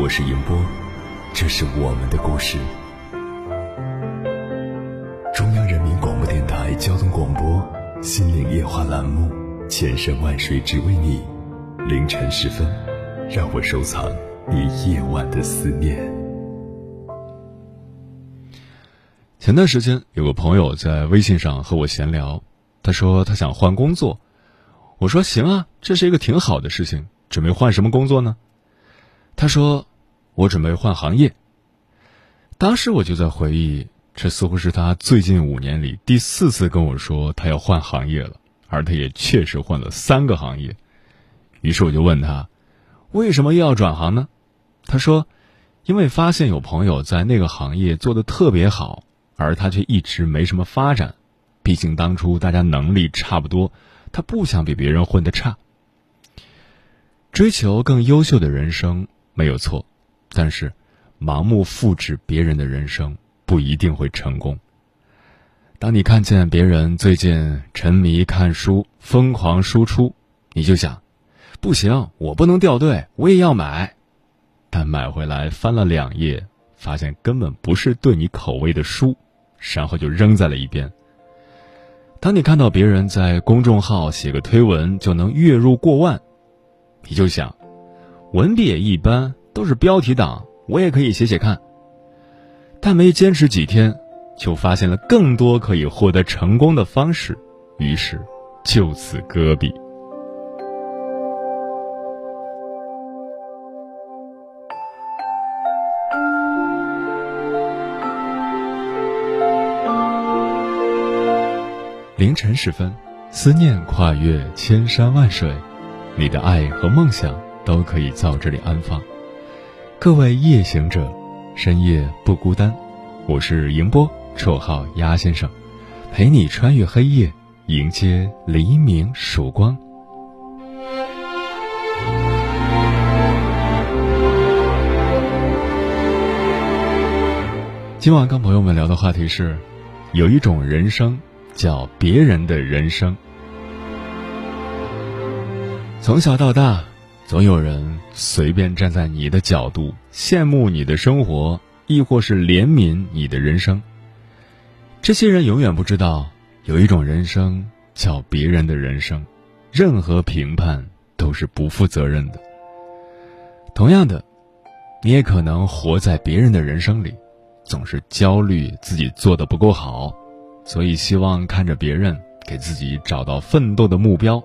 我是迎波，这是我们的故事。中央人民广播电台交通广播《心灵夜话》栏目，千山万水只为你。凌晨时分，让我收藏你夜晚的思念。前段时间，有个朋友在微信上和我闲聊，他说他想换工作。我说行啊，这是一个挺好的事情。准备换什么工作呢？他说我准备换行业。当时我就在回忆。这似乎是他最近五年里第四次跟我说他要换行业了，而他也确实换了三个行业。于是我就问他，为什么又要转行呢？他说，因为发现有朋友在那个行业做的特别好，而他却一直没什么发展。毕竟当初大家能力差不多，他不想比别人混得差。追求更优秀的人生没有错，但是盲目复制别人的人生。不一定会成功。当你看见别人最近沉迷看书、疯狂输出，你就想：不行，我不能掉队，我也要买。但买回来翻了两页，发现根本不是对你口味的书，然后就扔在了一边。当你看到别人在公众号写个推文就能月入过万，你就想：文笔也一般，都是标题党，我也可以写写看。但没坚持几天，就发现了更多可以获得成功的方式，于是就此搁笔。凌晨时分，思念跨越千山万水，你的爱和梦想都可以在这里安放。各位夜行者。深夜不孤单，我是迎波，绰号鸭先生，陪你穿越黑夜，迎接黎明曙光。今晚跟朋友们聊的话题是，有一种人生叫别人的人生。从小到大。总有人随便站在你的角度羡慕你的生活，亦或是怜悯你的人生。这些人永远不知道，有一种人生叫别人的人生，任何评判都是不负责任的。同样的，你也可能活在别人的人生里，总是焦虑自己做的不够好，所以希望看着别人给自己找到奋斗的目标。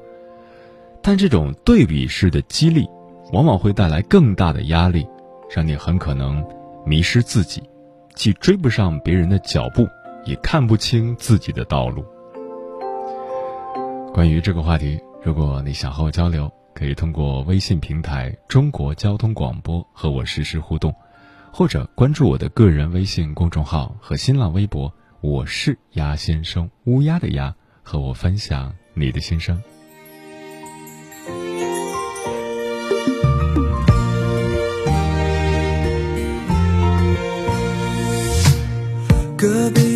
但这种对比式的激励，往往会带来更大的压力，让你很可能迷失自己，既追不上别人的脚步，也看不清自己的道路。关于这个话题，如果你想和我交流，可以通过微信平台“中国交通广播”和我实时互动，或者关注我的个人微信公众号和新浪微博“我是鸭先生”（乌鸦的鸭），和我分享你的心声。隔壁。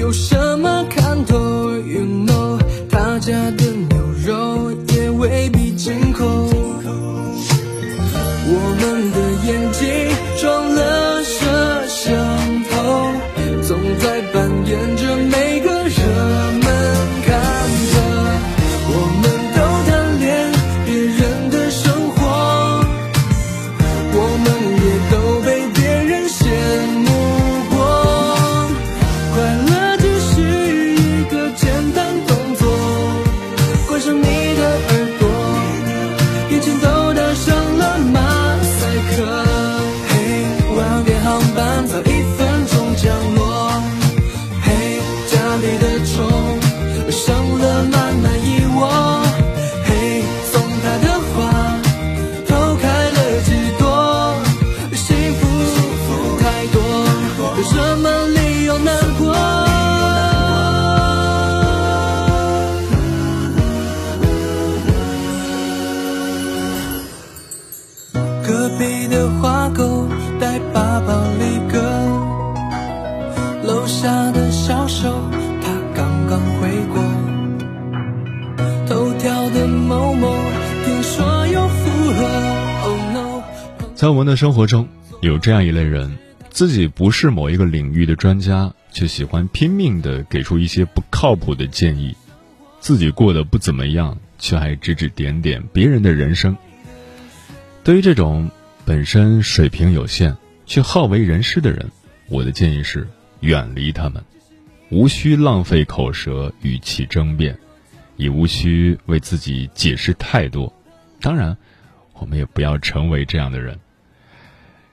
有什么看头？You know，他家的牛肉也未必进口。我们的生活中，有这样一类人，自己不是某一个领域的专家，却喜欢拼命的给出一些不靠谱的建议，自己过得不怎么样，却还指指点点别人的人生。对于这种本身水平有限却好为人师的人，我的建议是远离他们，无需浪费口舌与其争辩，也无需为自己解释太多。当然，我们也不要成为这样的人。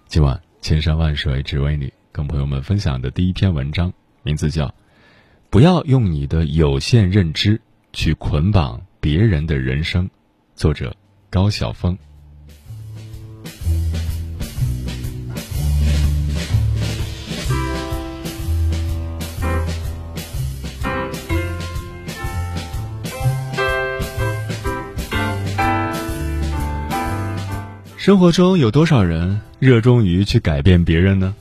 今晚千山万水只为你，跟朋友们分享的第一篇文章，名字叫《不要用你的有限认知去捆绑别人的人生》，作者高晓峰。生活中有多少人热衷于去改变别人呢？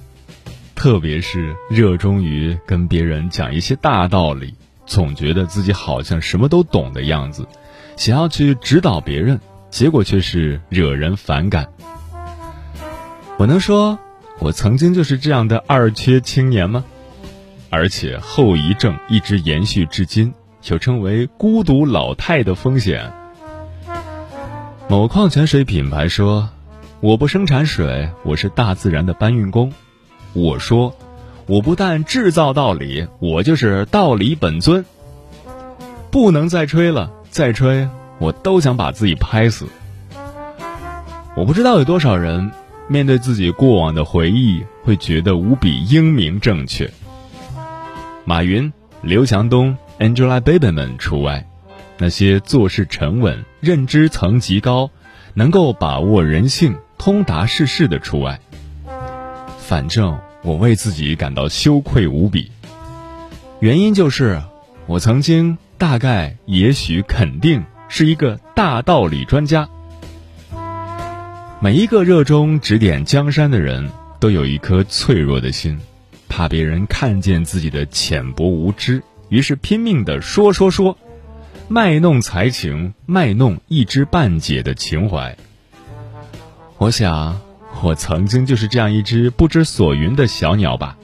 特别是热衷于跟别人讲一些大道理，总觉得自己好像什么都懂的样子，想要去指导别人，结果却是惹人反感。我能说我曾经就是这样的二缺青年吗？而且后遗症一直延续至今，有称为“孤独老太”的风险。某矿泉水品牌说。我不生产水，我是大自然的搬运工。我说，我不但制造道理，我就是道理本尊。不能再吹了，再吹我都想把自己拍死。我不知道有多少人面对自己过往的回忆，会觉得无比英明正确。马云、刘强东、Angelababy 们除外，那些做事沉稳、认知层级高、能够把握人性。通达世事的除外。反正我为自己感到羞愧无比，原因就是我曾经大概、也许、肯定是一个大道理专家。每一个热衷指点江山的人都有一颗脆弱的心，怕别人看见自己的浅薄无知，于是拼命的说说说，卖弄才情，卖弄一知半解的情怀。我想，我曾经就是这样一只不知所云的小鸟吧。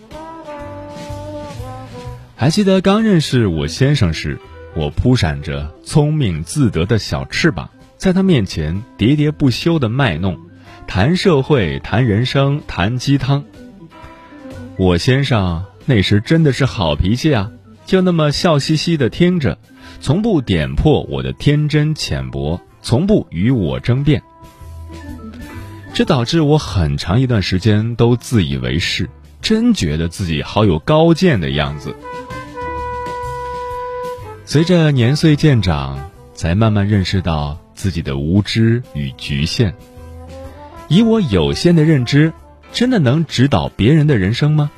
还记得刚认识我先生时，我扑闪着聪明自得的小翅膀，在他面前喋喋不休的卖弄，谈社会，谈人生，谈鸡汤。我先生那时真的是好脾气啊，就那么笑嘻嘻的听着，从不点破我的天真浅薄，从不与我争辩。这导致我很长一段时间都自以为是，真觉得自己好有高见的样子。随着年岁渐长，才慢慢认识到自己的无知与局限。以我有限的认知，真的能指导别人的人生吗？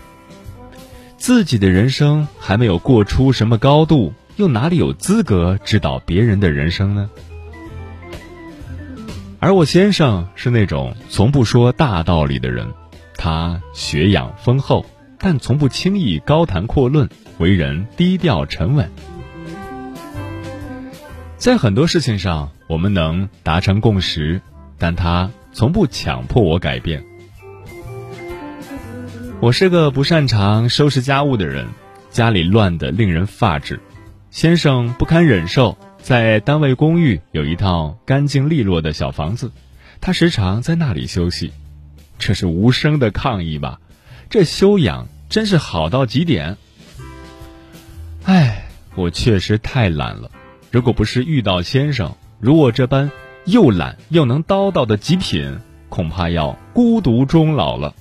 自己的人生还没有过出什么高度，又哪里有资格指导别人的人生呢？而我先生是那种从不说大道理的人，他学养丰厚，但从不轻易高谈阔论，为人低调沉稳。在很多事情上，我们能达成共识，但他从不强迫我改变。我是个不擅长收拾家务的人，家里乱得令人发指。先生不堪忍受，在单位公寓有一套干净利落的小房子，他时常在那里休息。这是无声的抗议吧？这修养真是好到极点。唉，我确实太懒了。如果不是遇到先生如我这般又懒又能叨叨的极品，恐怕要孤独终老了。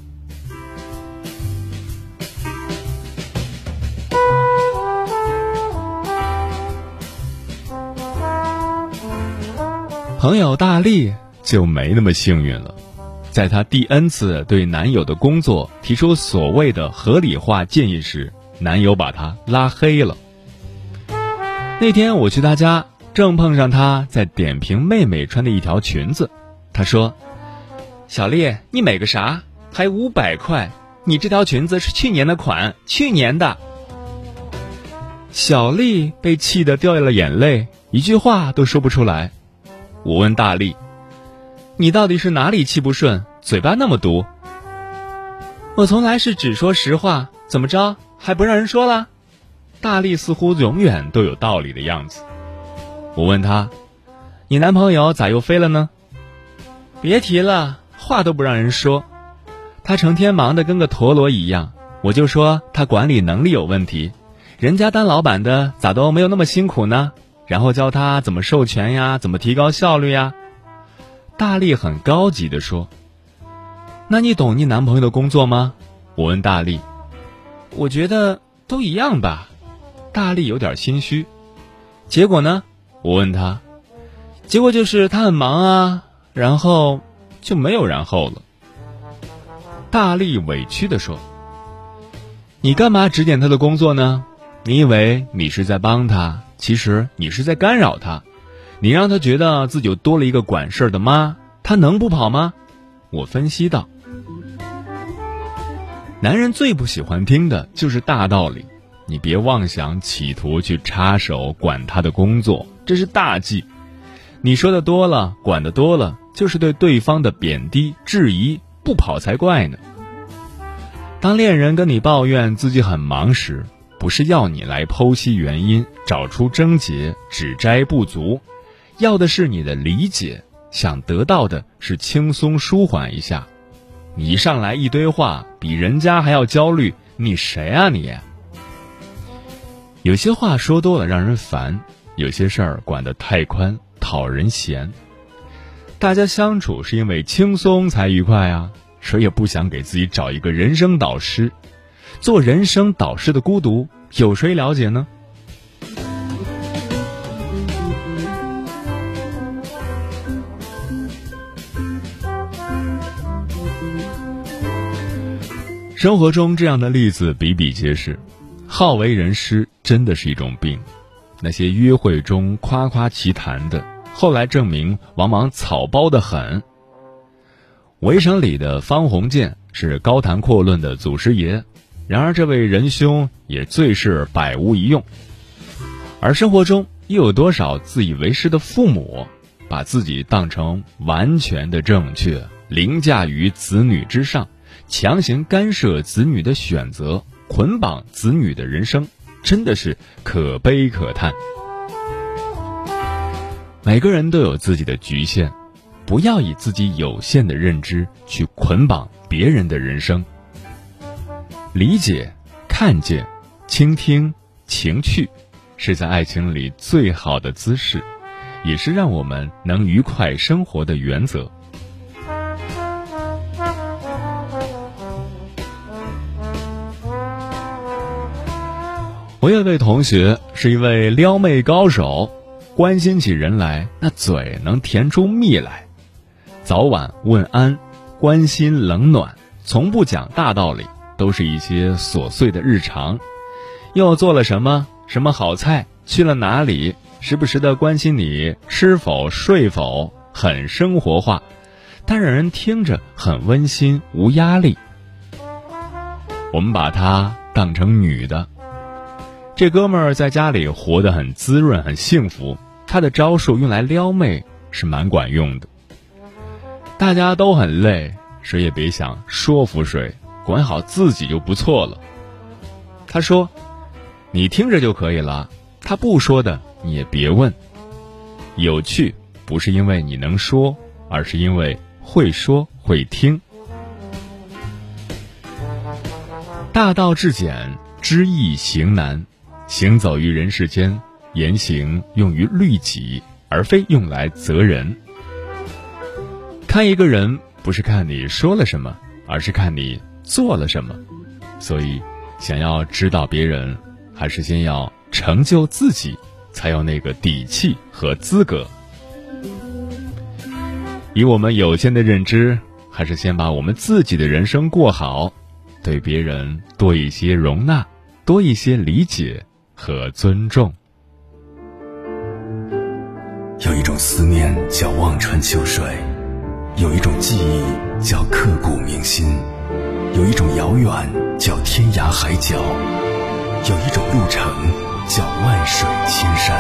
朋友大力就没那么幸运了，在她第 N 次对男友的工作提出所谓的合理化建议时，男友把她拉黑了。那天我去他家，正碰上他在点评妹妹穿的一条裙子。他说：“小丽，你美个啥？还五百块？你这条裙子是去年的款，去年的。”小丽被气得掉了眼泪，一句话都说不出来。我问大力：“你到底是哪里气不顺，嘴巴那么毒？”我从来是只说实话，怎么着还不让人说了？大力似乎永远都有道理的样子。我问他：“你男朋友咋又飞了呢？”别提了，话都不让人说。他成天忙得跟个陀螺一样，我就说他管理能力有问题。人家当老板的咋都没有那么辛苦呢？然后教他怎么授权呀，怎么提高效率呀。大力很高级的说：“那你懂你男朋友的工作吗？”我问大力：“我觉得都一样吧。”大力有点心虚。结果呢？我问他，结果就是他很忙啊，然后就没有然后了。大力委屈的说：“你干嘛指点他的工作呢？你以为你是在帮他？”其实你是在干扰他，你让他觉得自己多了一个管事儿的妈，他能不跑吗？我分析道。男人最不喜欢听的就是大道理，你别妄想企图去插手管他的工作，这是大忌。你说的多了，管的多了，就是对对方的贬低质疑，不跑才怪呢。当恋人跟你抱怨自己很忙时，不是要你来剖析原因、找出症结、指摘不足，要的是你的理解，想得到的是轻松舒缓一下。你一上来一堆话，比人家还要焦虑，你谁啊你？有些话说多了让人烦，有些事儿管得太宽讨人嫌。大家相处是因为轻松才愉快啊，谁也不想给自己找一个人生导师。做人生导师的孤独，有谁了解呢？生活中这样的例子比比皆是，好为人师真的是一种病。那些约会中夸夸其谈的，后来证明往往草包的很。围城里的方鸿渐是高谈阔论的祖师爷。然而，这位仁兄也最是百无一用。而生活中又有多少自以为是的父母，把自己当成完全的正确，凌驾于子女之上，强行干涉子女的选择，捆绑子女的人生，真的是可悲可叹。每个人都有自己的局限，不要以自己有限的认知去捆绑别人的人生。理解、看见、倾听、情趣，是在爱情里最好的姿势，也是让我们能愉快生活的原则。我有位同学是一位撩妹高手，关心起人来，那嘴能甜出蜜来，早晚问安，关心冷暖，从不讲大道理。都是一些琐碎的日常，又做了什么？什么好菜？去了哪里？时不时的关心你吃否、睡否，很生活化，但让人听着很温馨，无压力。我们把她当成女的。这哥们儿在家里活得很滋润，很幸福。他的招数用来撩妹是蛮管用的。大家都很累，谁也别想说服谁，管好自己就不错了。他说：“你听着就可以了，他不说的你也别问。有趣不是因为你能说，而是因为会说会听。大道至简，知易行难。行走于人世间，言行用于律己，而非用来责人。看一个人，不是看你说了什么，而是看你做了什么。所以，想要指导别人，还是先要成就自己，才有那个底气和资格。以我们有限的认知，还是先把我们自己的人生过好，对别人多一些容纳，多一些理解。和尊重。有一种思念叫望穿秋水，有一种记忆叫刻骨铭心，有一种遥远叫天涯海角，有一种路程叫万水千山。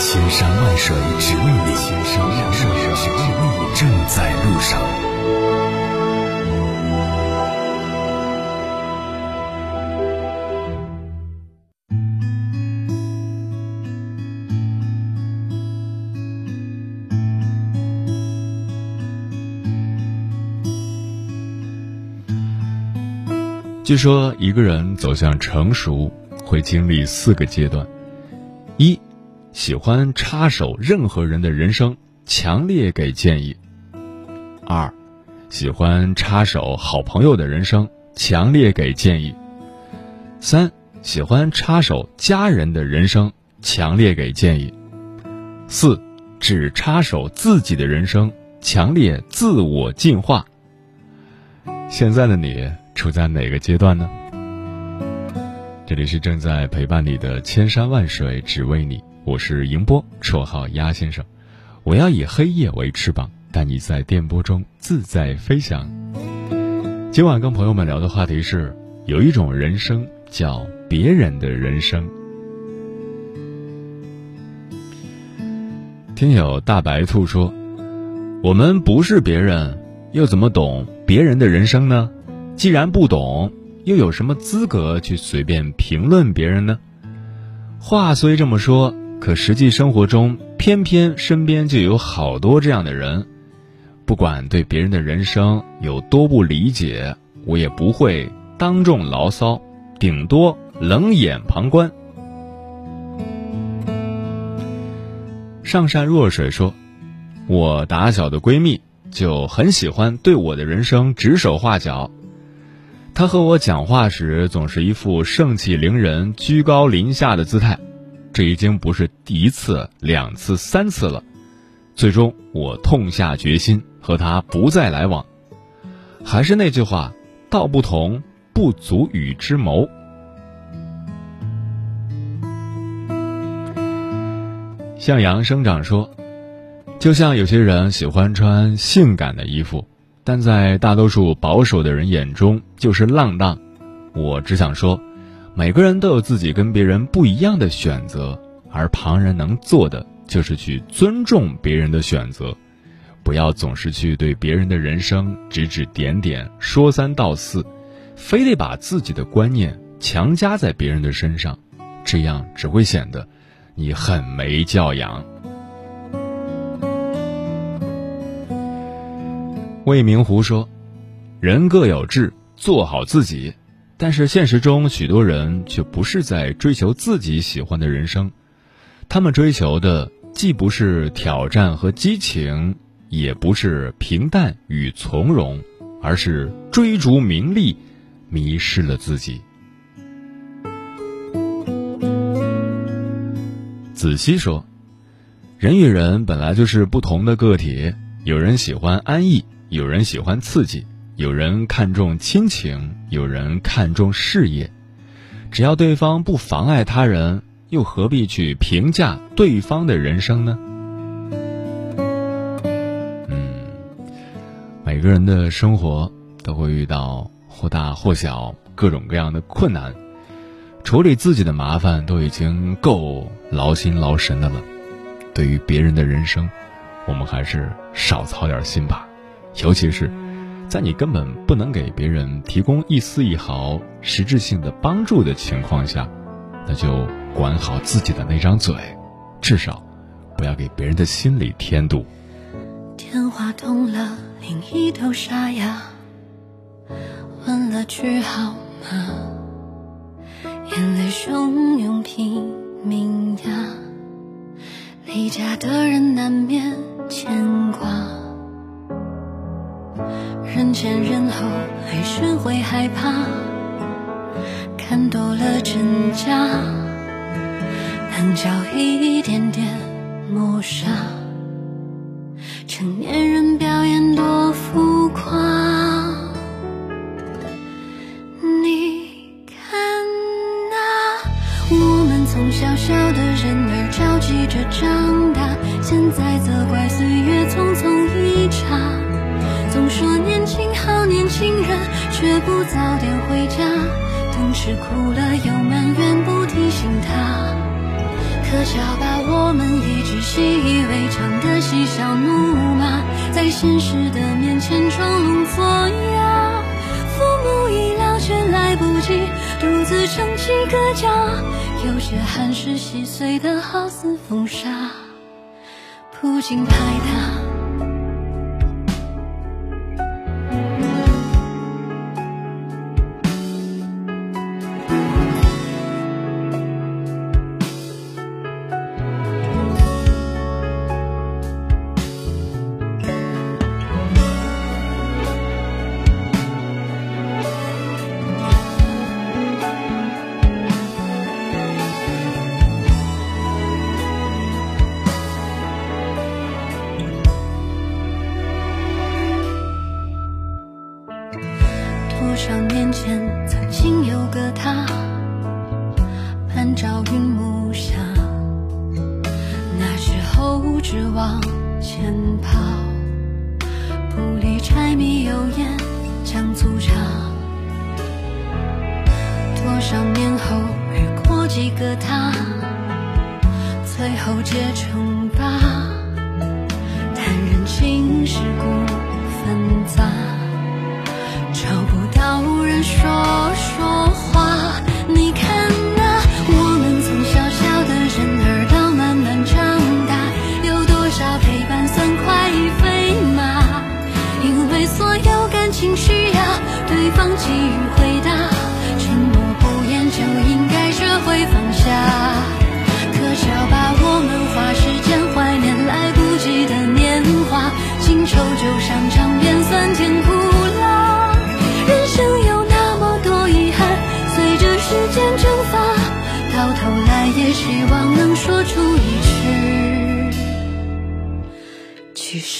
千山万水只为你，据说一个人走向成熟会经历四个阶段：一，喜欢插手任何人的人生，强烈给建议；二，喜欢插手好朋友的人生，强烈给建议；三，喜欢插手家人的人生，强烈给建议；四，只插手自己的人生，强烈自我进化。现在的你。处在哪个阶段呢？这里是正在陪伴你的千山万水只为你，我是迎波，绰号鸭先生。我要以黑夜为翅膀，带你在电波中自在飞翔。今晚跟朋友们聊的话题是：有一种人生叫别人的人生。听友大白兔说：“我们不是别人，又怎么懂别人的人生呢？”既然不懂，又有什么资格去随便评论别人呢？话虽这么说，可实际生活中偏偏身边就有好多这样的人。不管对别人的人生有多不理解，我也不会当众牢骚，顶多冷眼旁观。上善若水说：“我打小的闺蜜就很喜欢对我的人生指手画脚。”他和我讲话时总是一副盛气凌人、居高临下的姿态，这已经不是第一次、两次、三次了。最终，我痛下决心和他不再来往。还是那句话，道不同不足与之谋。向阳生长说，就像有些人喜欢穿性感的衣服。但在大多数保守的人眼中，就是浪荡。我只想说，每个人都有自己跟别人不一样的选择，而旁人能做的就是去尊重别人的选择，不要总是去对别人的人生指指点点、说三道四，非得把自己的观念强加在别人的身上，这样只会显得你很没教养。魏明湖说：“人各有志，做好自己。但是现实中，许多人却不是在追求自己喜欢的人生，他们追求的既不是挑战和激情，也不是平淡与从容，而是追逐名利，迷失了自己。”子熙说：“人与人本来就是不同的个体，有人喜欢安逸。”有人喜欢刺激，有人看重亲情，有人看重事业。只要对方不妨碍他人，又何必去评价对方的人生呢？嗯，每个人的生活都会遇到或大或小各种各样的困难，处理自己的麻烦都已经够劳心劳神的了。对于别人的人生，我们还是少操点心吧。尤其是，在你根本不能给别人提供一丝一毫实质性的帮助的情况下，那就管好自己的那张嘴，至少不要给别人的心里添堵。电话通了，另一头沙哑，问了句好吗？眼泪汹涌拼命压，离家的人难免牵挂。人前人后还是会害怕，看多了真假，棱角一点点磨杀。成年人表演多浮夸，你看那我们从小小的人儿着急着长大，现在责怪岁却不早点回家。等吃苦了又埋怨不提醒他，可笑吧我们一直习以为常的嬉笑怒骂，在现实的面前装聋作哑。父母已老却来不及独自撑起个家，有些汗湿细碎的好似风沙，不禁拍打。结成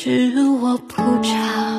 是我不差